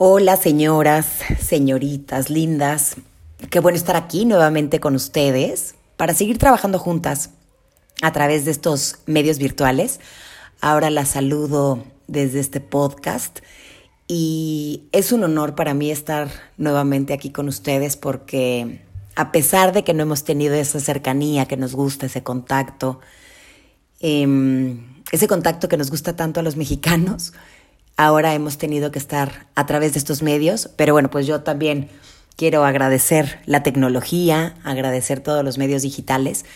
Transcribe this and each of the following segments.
Hola señoras, señoritas, lindas. Qué bueno estar aquí nuevamente con ustedes para seguir trabajando juntas a través de estos medios virtuales. Ahora las saludo desde este podcast y es un honor para mí estar nuevamente aquí con ustedes porque a pesar de que no hemos tenido esa cercanía que nos gusta, ese contacto, em, ese contacto que nos gusta tanto a los mexicanos, ahora hemos tenido que estar a través de estos medios, pero bueno, pues yo también quiero agradecer la tecnología, agradecer todos los medios digitales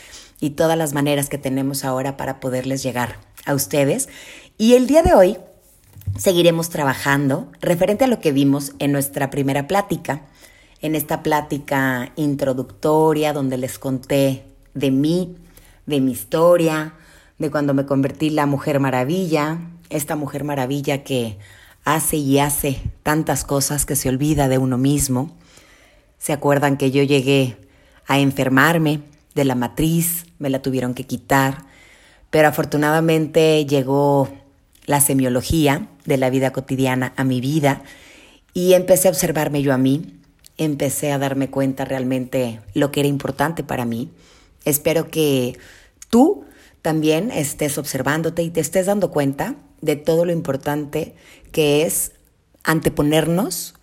y todas las maneras que tenemos ahora para poderles llegar a ustedes. Y el día de hoy seguiremos trabajando referente a lo que vimos en nuestra primera plática, en esta plática introductoria donde les conté de mí, de mi historia, de cuando me convertí la Mujer Maravilla, esta mujer maravilla que hace y hace tantas cosas que se olvida de uno mismo. ¿Se acuerdan que yo llegué a enfermarme de la matriz? Me la tuvieron que quitar, pero afortunadamente llegó la semiología de la vida cotidiana a mi vida y empecé a observarme yo a mí, empecé a darme cuenta realmente lo que era importante para mí. Espero que tú también estés observándote y te estés dando cuenta de todo lo importante que es anteponernos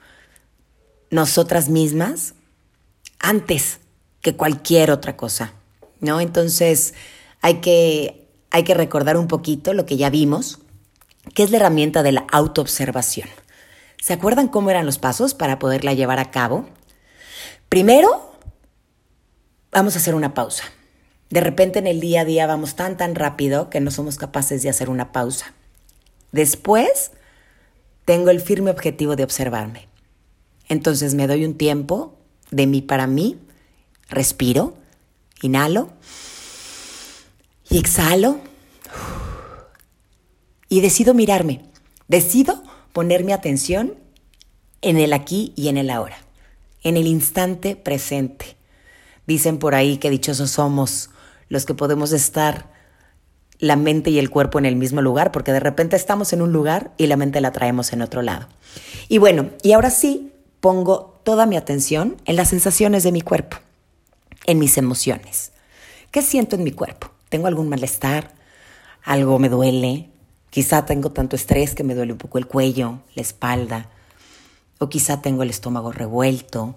nosotras mismas antes que cualquier otra cosa, ¿no? Entonces hay que, hay que recordar un poquito lo que ya vimos, que es la herramienta de la autoobservación. ¿Se acuerdan cómo eran los pasos para poderla llevar a cabo? Primero, vamos a hacer una pausa. De repente en el día a día vamos tan, tan rápido que no somos capaces de hacer una pausa. Después, tengo el firme objetivo de observarme. Entonces me doy un tiempo de mí para mí, respiro, inhalo y exhalo y decido mirarme. Decido poner mi atención en el aquí y en el ahora, en el instante presente. Dicen por ahí que dichosos somos los que podemos estar la mente y el cuerpo en el mismo lugar, porque de repente estamos en un lugar y la mente la traemos en otro lado. Y bueno, y ahora sí pongo toda mi atención en las sensaciones de mi cuerpo, en mis emociones. ¿Qué siento en mi cuerpo? ¿Tengo algún malestar? ¿Algo me duele? Quizá tengo tanto estrés que me duele un poco el cuello, la espalda, o quizá tengo el estómago revuelto,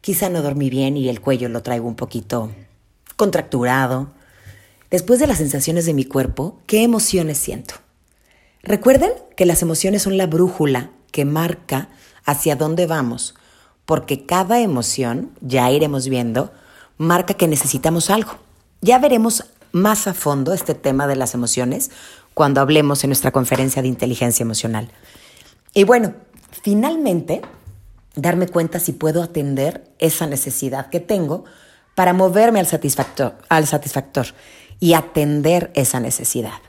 quizá no dormí bien y el cuello lo traigo un poquito contracturado Después de las sensaciones de mi cuerpo, ¿qué emociones siento? Recuerden que las emociones son la brújula que marca hacia dónde vamos, porque cada emoción, ya iremos viendo, marca que necesitamos algo. Ya veremos más a fondo este tema de las emociones cuando hablemos en nuestra conferencia de inteligencia emocional. Y bueno, finalmente, darme cuenta si puedo atender esa necesidad que tengo para moverme al satisfactor, al satisfactor y atender esa necesidad.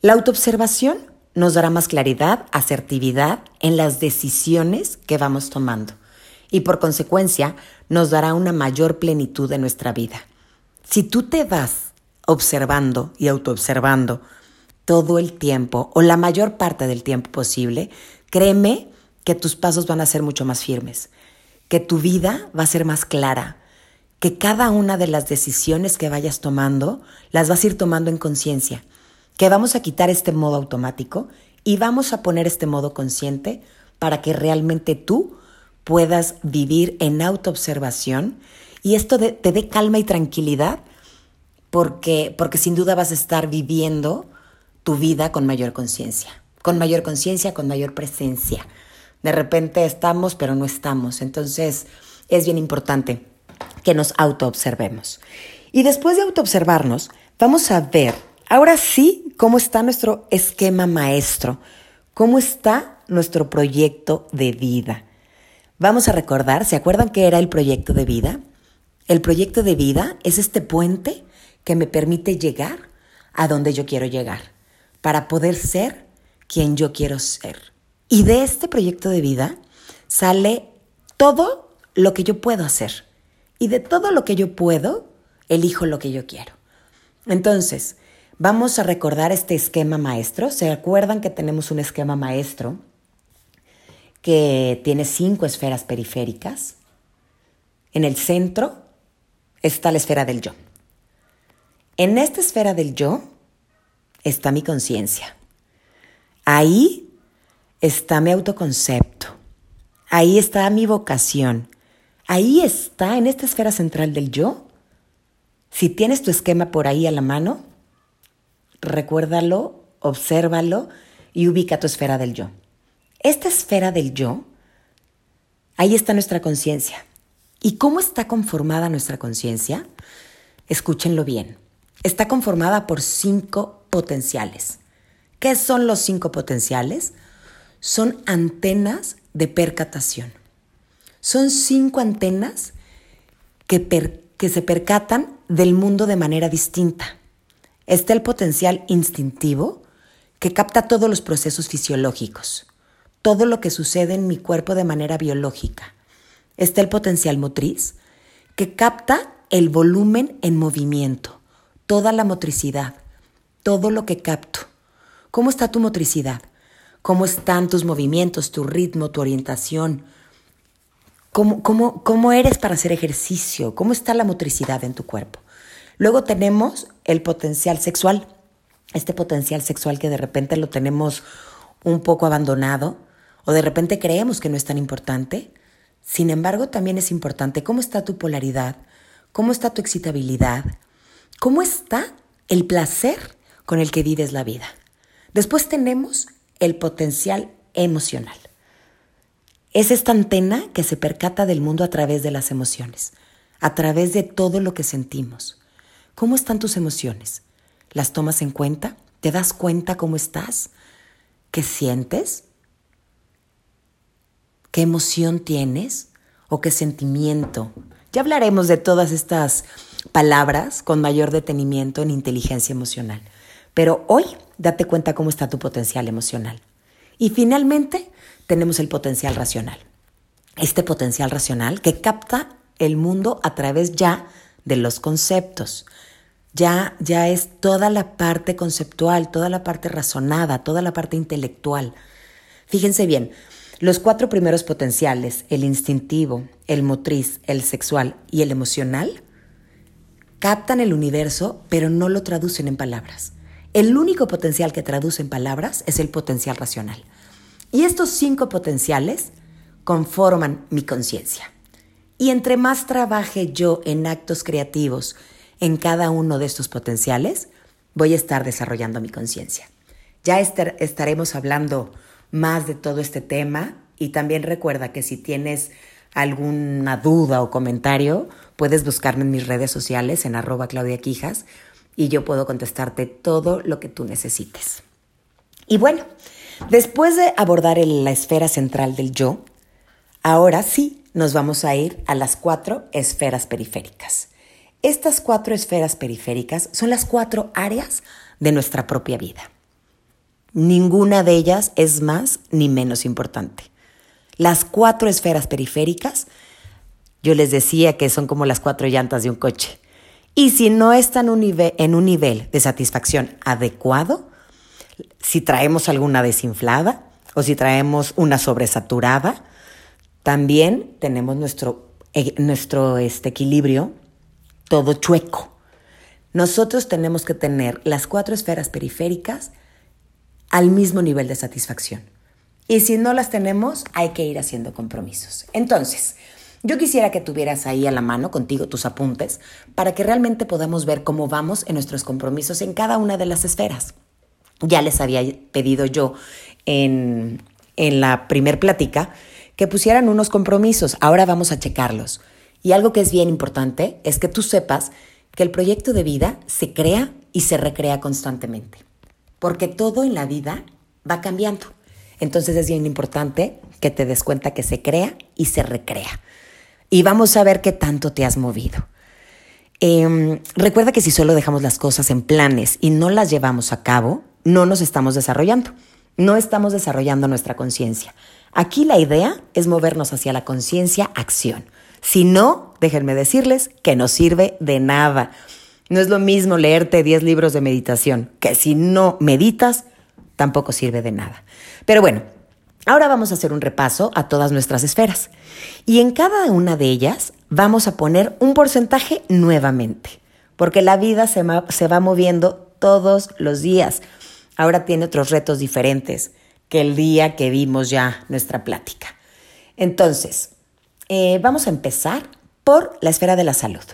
La autoobservación nos dará más claridad, asertividad en las decisiones que vamos tomando y por consecuencia nos dará una mayor plenitud en nuestra vida. Si tú te vas observando y autoobservando todo el tiempo o la mayor parte del tiempo posible, créeme que tus pasos van a ser mucho más firmes, que tu vida va a ser más clara, que cada una de las decisiones que vayas tomando las vas a ir tomando en conciencia, que vamos a quitar este modo automático y vamos a poner este modo consciente para que realmente tú puedas vivir en autoobservación y esto te dé calma y tranquilidad porque, porque sin duda vas a estar viviendo tu vida con mayor conciencia, con mayor conciencia, con mayor presencia. De repente estamos, pero no estamos. Entonces es bien importante que nos autoobservemos. Y después de autoobservarnos, vamos a ver ahora sí cómo está nuestro esquema maestro, cómo está nuestro proyecto de vida. Vamos a recordar, ¿se acuerdan qué era el proyecto de vida? El proyecto de vida es este puente que me permite llegar a donde yo quiero llegar, para poder ser quien yo quiero ser. Y de este proyecto de vida sale todo lo que yo puedo hacer. Y de todo lo que yo puedo, elijo lo que yo quiero. Entonces, vamos a recordar este esquema maestro. ¿Se acuerdan que tenemos un esquema maestro que tiene cinco esferas periféricas. En el centro está la esfera del yo. En esta esfera del yo está mi conciencia. Ahí está mi autoconcepto. Ahí está mi vocación. Ahí está, en esta esfera central del yo. Si tienes tu esquema por ahí a la mano, recuérdalo, obsérvalo y ubica tu esfera del yo. Esta esfera del yo, ahí está nuestra conciencia. ¿Y cómo está conformada nuestra conciencia? Escúchenlo bien. Está conformada por cinco potenciales. ¿Qué son los cinco potenciales? Son antenas de percatación. Son cinco antenas que, que se percatan del mundo de manera distinta. Está el potencial instintivo, que capta todos los procesos fisiológicos, todo lo que sucede en mi cuerpo de manera biológica. Está el potencial motriz, que capta el volumen en movimiento, toda la motricidad, todo lo que capto. ¿Cómo está tu motricidad? ¿Cómo están tus movimientos, tu ritmo, tu orientación? ¿Cómo, cómo, cómo eres para hacer ejercicio? ¿Cómo está la motricidad en tu cuerpo? Luego tenemos el potencial sexual, este potencial sexual que de repente lo tenemos un poco abandonado o de repente creemos que no es tan importante. Sin embargo, también es importante cómo está tu polaridad, cómo está tu excitabilidad, cómo está el placer con el que vives la vida. Después tenemos el potencial emocional. Es esta antena que se percata del mundo a través de las emociones, a través de todo lo que sentimos. ¿Cómo están tus emociones? ¿Las tomas en cuenta? ¿Te das cuenta cómo estás? ¿Qué sientes? ¿Qué emoción tienes? ¿O qué sentimiento? Ya hablaremos de todas estas palabras con mayor detenimiento en inteligencia emocional. Pero hoy date cuenta cómo está tu potencial emocional. Y finalmente tenemos el potencial racional. Este potencial racional que capta el mundo a través ya de los conceptos, ya, ya es toda la parte conceptual, toda la parte razonada, toda la parte intelectual. Fíjense bien, los cuatro primeros potenciales, el instintivo, el motriz, el sexual y el emocional, captan el universo, pero no lo traducen en palabras. El único potencial que traduce en palabras es el potencial racional. Y estos cinco potenciales conforman mi conciencia. Y entre más trabaje yo en actos creativos, en cada uno de estos potenciales, voy a estar desarrollando mi conciencia. Ya estaremos hablando más de todo este tema y también recuerda que si tienes alguna duda o comentario, puedes buscarme en mis redes sociales en arroba Claudia Quijas y yo puedo contestarte todo lo que tú necesites. Y bueno, después de abordar la esfera central del yo, ahora sí nos vamos a ir a las cuatro esferas periféricas. Estas cuatro esferas periféricas son las cuatro áreas de nuestra propia vida. Ninguna de ellas es más ni menos importante. Las cuatro esferas periféricas, yo les decía que son como las cuatro llantas de un coche. Y si no están en un nivel de satisfacción adecuado, si traemos alguna desinflada o si traemos una sobresaturada, también tenemos nuestro, eh, nuestro este, equilibrio todo chueco. Nosotros tenemos que tener las cuatro esferas periféricas al mismo nivel de satisfacción. Y si no las tenemos, hay que ir haciendo compromisos. Entonces, yo quisiera que tuvieras ahí a la mano contigo tus apuntes para que realmente podamos ver cómo vamos en nuestros compromisos en cada una de las esferas. Ya les había pedido yo en, en la primer plática que pusieran unos compromisos. Ahora vamos a checarlos. Y algo que es bien importante es que tú sepas que el proyecto de vida se crea y se recrea constantemente, porque todo en la vida va cambiando. Entonces es bien importante que te des cuenta que se crea y se recrea. Y vamos a ver qué tanto te has movido. Em, recuerda que si solo dejamos las cosas en planes y no las llevamos a cabo, no nos estamos desarrollando. No estamos desarrollando nuestra conciencia. Aquí la idea es movernos hacia la conciencia acción. Si no, déjenme decirles que no sirve de nada. No es lo mismo leerte 10 libros de meditación, que si no meditas, tampoco sirve de nada. Pero bueno, Ahora vamos a hacer un repaso a todas nuestras esferas y en cada una de ellas vamos a poner un porcentaje nuevamente, porque la vida se, va moviendo todos los días. Ahora tiene otros retos diferentes que el día que vimos ya nuestra plática. Entonces, eh, vamos a empezar por la esfera de la salud.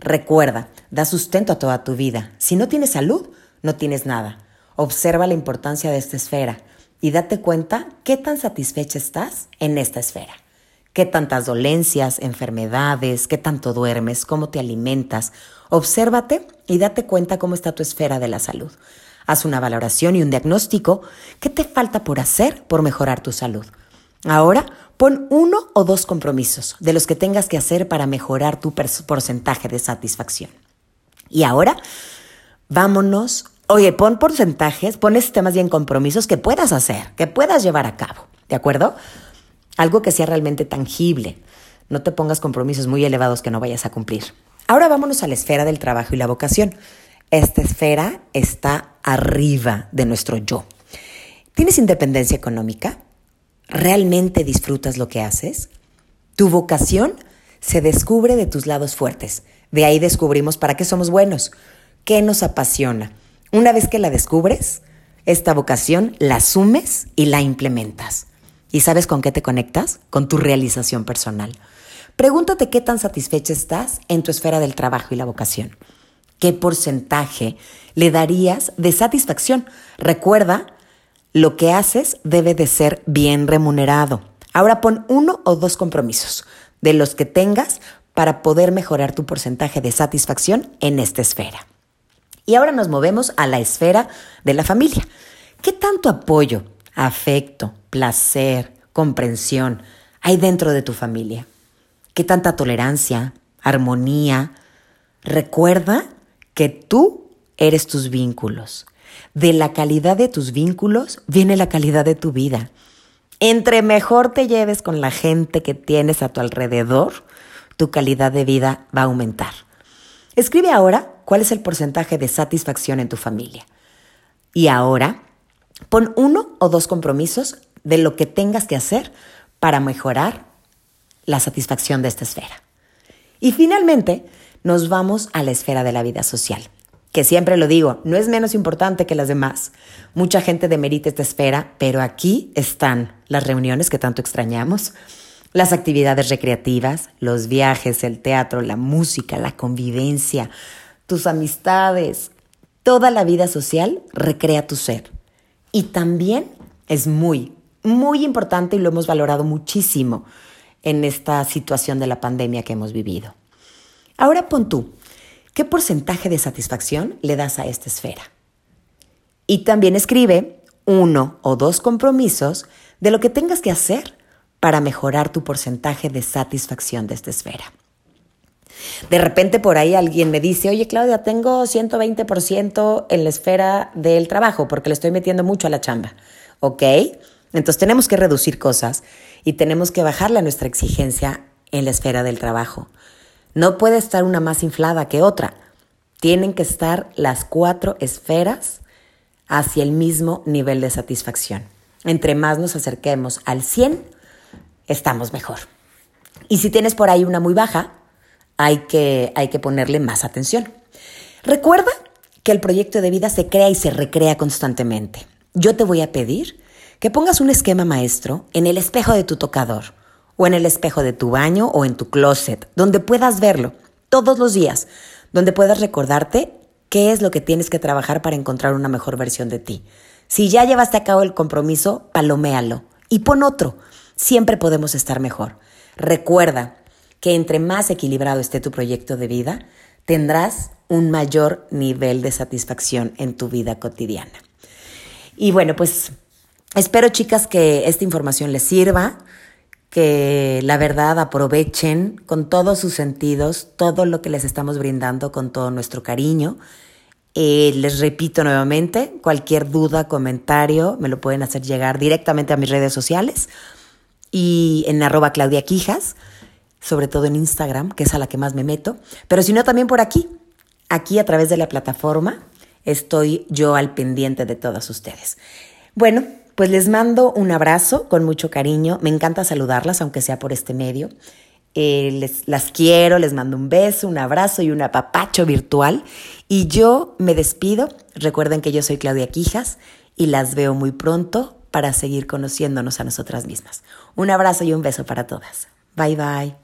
Recuerda, da sustento a toda tu vida. Si no tienes salud, no tienes nada. Observa la importancia de esta esfera y date cuenta qué tan satisfecha estás en esta esfera. Qué tantas dolencias, enfermedades, qué tanto duermes, cómo te alimentas. Obsérvate y date cuenta cómo está tu esfera de la salud. Haz una valoración y un diagnóstico. ¿Qué te falta por hacer por mejorar tu salud? Ahora pon uno o dos compromisos de los que tengas que hacer para mejorar tu porcentaje de satisfacción. Y ahora vámonos Oye, pon porcentajes, pon temas bien compromisos que puedas hacer, que puedas llevar a cabo, ¿de acuerdo? Algo que sea realmente tangible. No te pongas compromisos muy elevados que no vayas a cumplir. Ahora vámonos a la esfera del trabajo y la vocación. Esta esfera está arriba de nuestro yo. ¿Tienes independencia económica? ¿Realmente disfrutas lo que haces? Tu vocación se descubre de tus lados fuertes. De ahí descubrimos para qué somos buenos, qué nos apasiona una vez que la descubres, esta vocación la asumes y la implementas. ¿Y sabes con qué te conectas? Con tu realización personal. Pregúntate qué tan satisfecha estás en tu esfera del trabajo y la vocación. ¿Qué porcentaje le darías de satisfacción? Recuerda, lo que haces debe de ser bien remunerado. Ahora pon uno o dos compromisos de los que tengas para poder mejorar tu porcentaje de satisfacción en esta esfera. Y ahora nos movemos a la esfera de la familia. ¿Qué tanto apoyo, afecto, placer, comprensión hay dentro de tu familia? ¿Qué tanta tolerancia, armonía? Recuerda que tú eres tus vínculos. De la calidad de tus vínculos viene la calidad de tu vida. Entre mejor te lleves con la gente que tienes a tu alrededor, tu calidad de vida va a aumentar. Escribe ahora cuál es el porcentaje de satisfacción en tu familia. Y ahora, pon uno o dos compromisos de lo que tengas que hacer para mejorar la satisfacción de esta esfera. Y finalmente, nos vamos a la esfera de la vida social, que siempre lo digo, no es menos importante que las demás. Mucha gente demerita esta esfera, pero aquí están las reuniones que tanto extrañamos, las actividades recreativas, los viajes, el teatro, la música, la convivencia, tus amistades, toda la vida social recrea tu ser. Y también es muy, muy importante y lo hemos valorado muchísimo en esta situación de la pandemia que hemos vivido. Ahora pon tú, ¿qué porcentaje de satisfacción le das a esta esfera? Y también escribe uno o dos compromisos de lo que tengas que hacer para mejorar tu porcentaje de satisfacción de esta esfera. De repente por ahí alguien me dice, oye Claudia, tengo 120% en la esfera del trabajo porque le estoy metiendo mucho a la chamba. ¿Ok? Entonces tenemos que reducir cosas y tenemos que bajarle a nuestra exigencia en la esfera del trabajo. No puede estar una más inflada que otra. Tienen que estar las cuatro esferas hacia el mismo nivel de satisfacción. Entre más nos acerquemos al 100, estamos mejor. Y si tienes por ahí una muy baja, hay que, hay que ponerle más atención. Recuerda que el proyecto de vida se crea y se recrea constantemente. Yo te voy a pedir que pongas un esquema maestro en el espejo de tu tocador o en el espejo de tu baño o en tu closet, donde puedas verlo todos los días, donde puedas recordarte qué es lo que tienes que trabajar para encontrar una mejor versión de ti. Si ya llevaste a cabo el compromiso, paloméalo y pon otro. Siempre podemos estar mejor. Recuerda, que entre más equilibrado esté tu proyecto de vida, tendrás un mayor nivel de satisfacción en tu vida cotidiana. Y bueno, pues espero chicas que esta información les sirva, que la verdad aprovechen con todos sus sentidos todo lo que les estamos brindando con todo nuestro cariño. Eh, les repito nuevamente, cualquier duda, comentario, me lo pueden hacer llegar directamente a mis redes sociales y en arroba Claudia Quijas sobre todo en Instagram, que es a la que más me meto, pero si no también por aquí, aquí a través de la plataforma, estoy yo al pendiente de todas ustedes. Bueno, Pues les mando un abrazo con mucho cariño. Me encanta saludarlas, aunque sea por este medio. Eh, les, las quiero, les mando un beso, un abrazo y un apapacho virtual. Y yo me despido. Recuerden que yo soy Claudia Quijas y las veo muy pronto para seguir conociéndonos a nosotras mismas. Un abrazo y un beso para todas. Bye bye.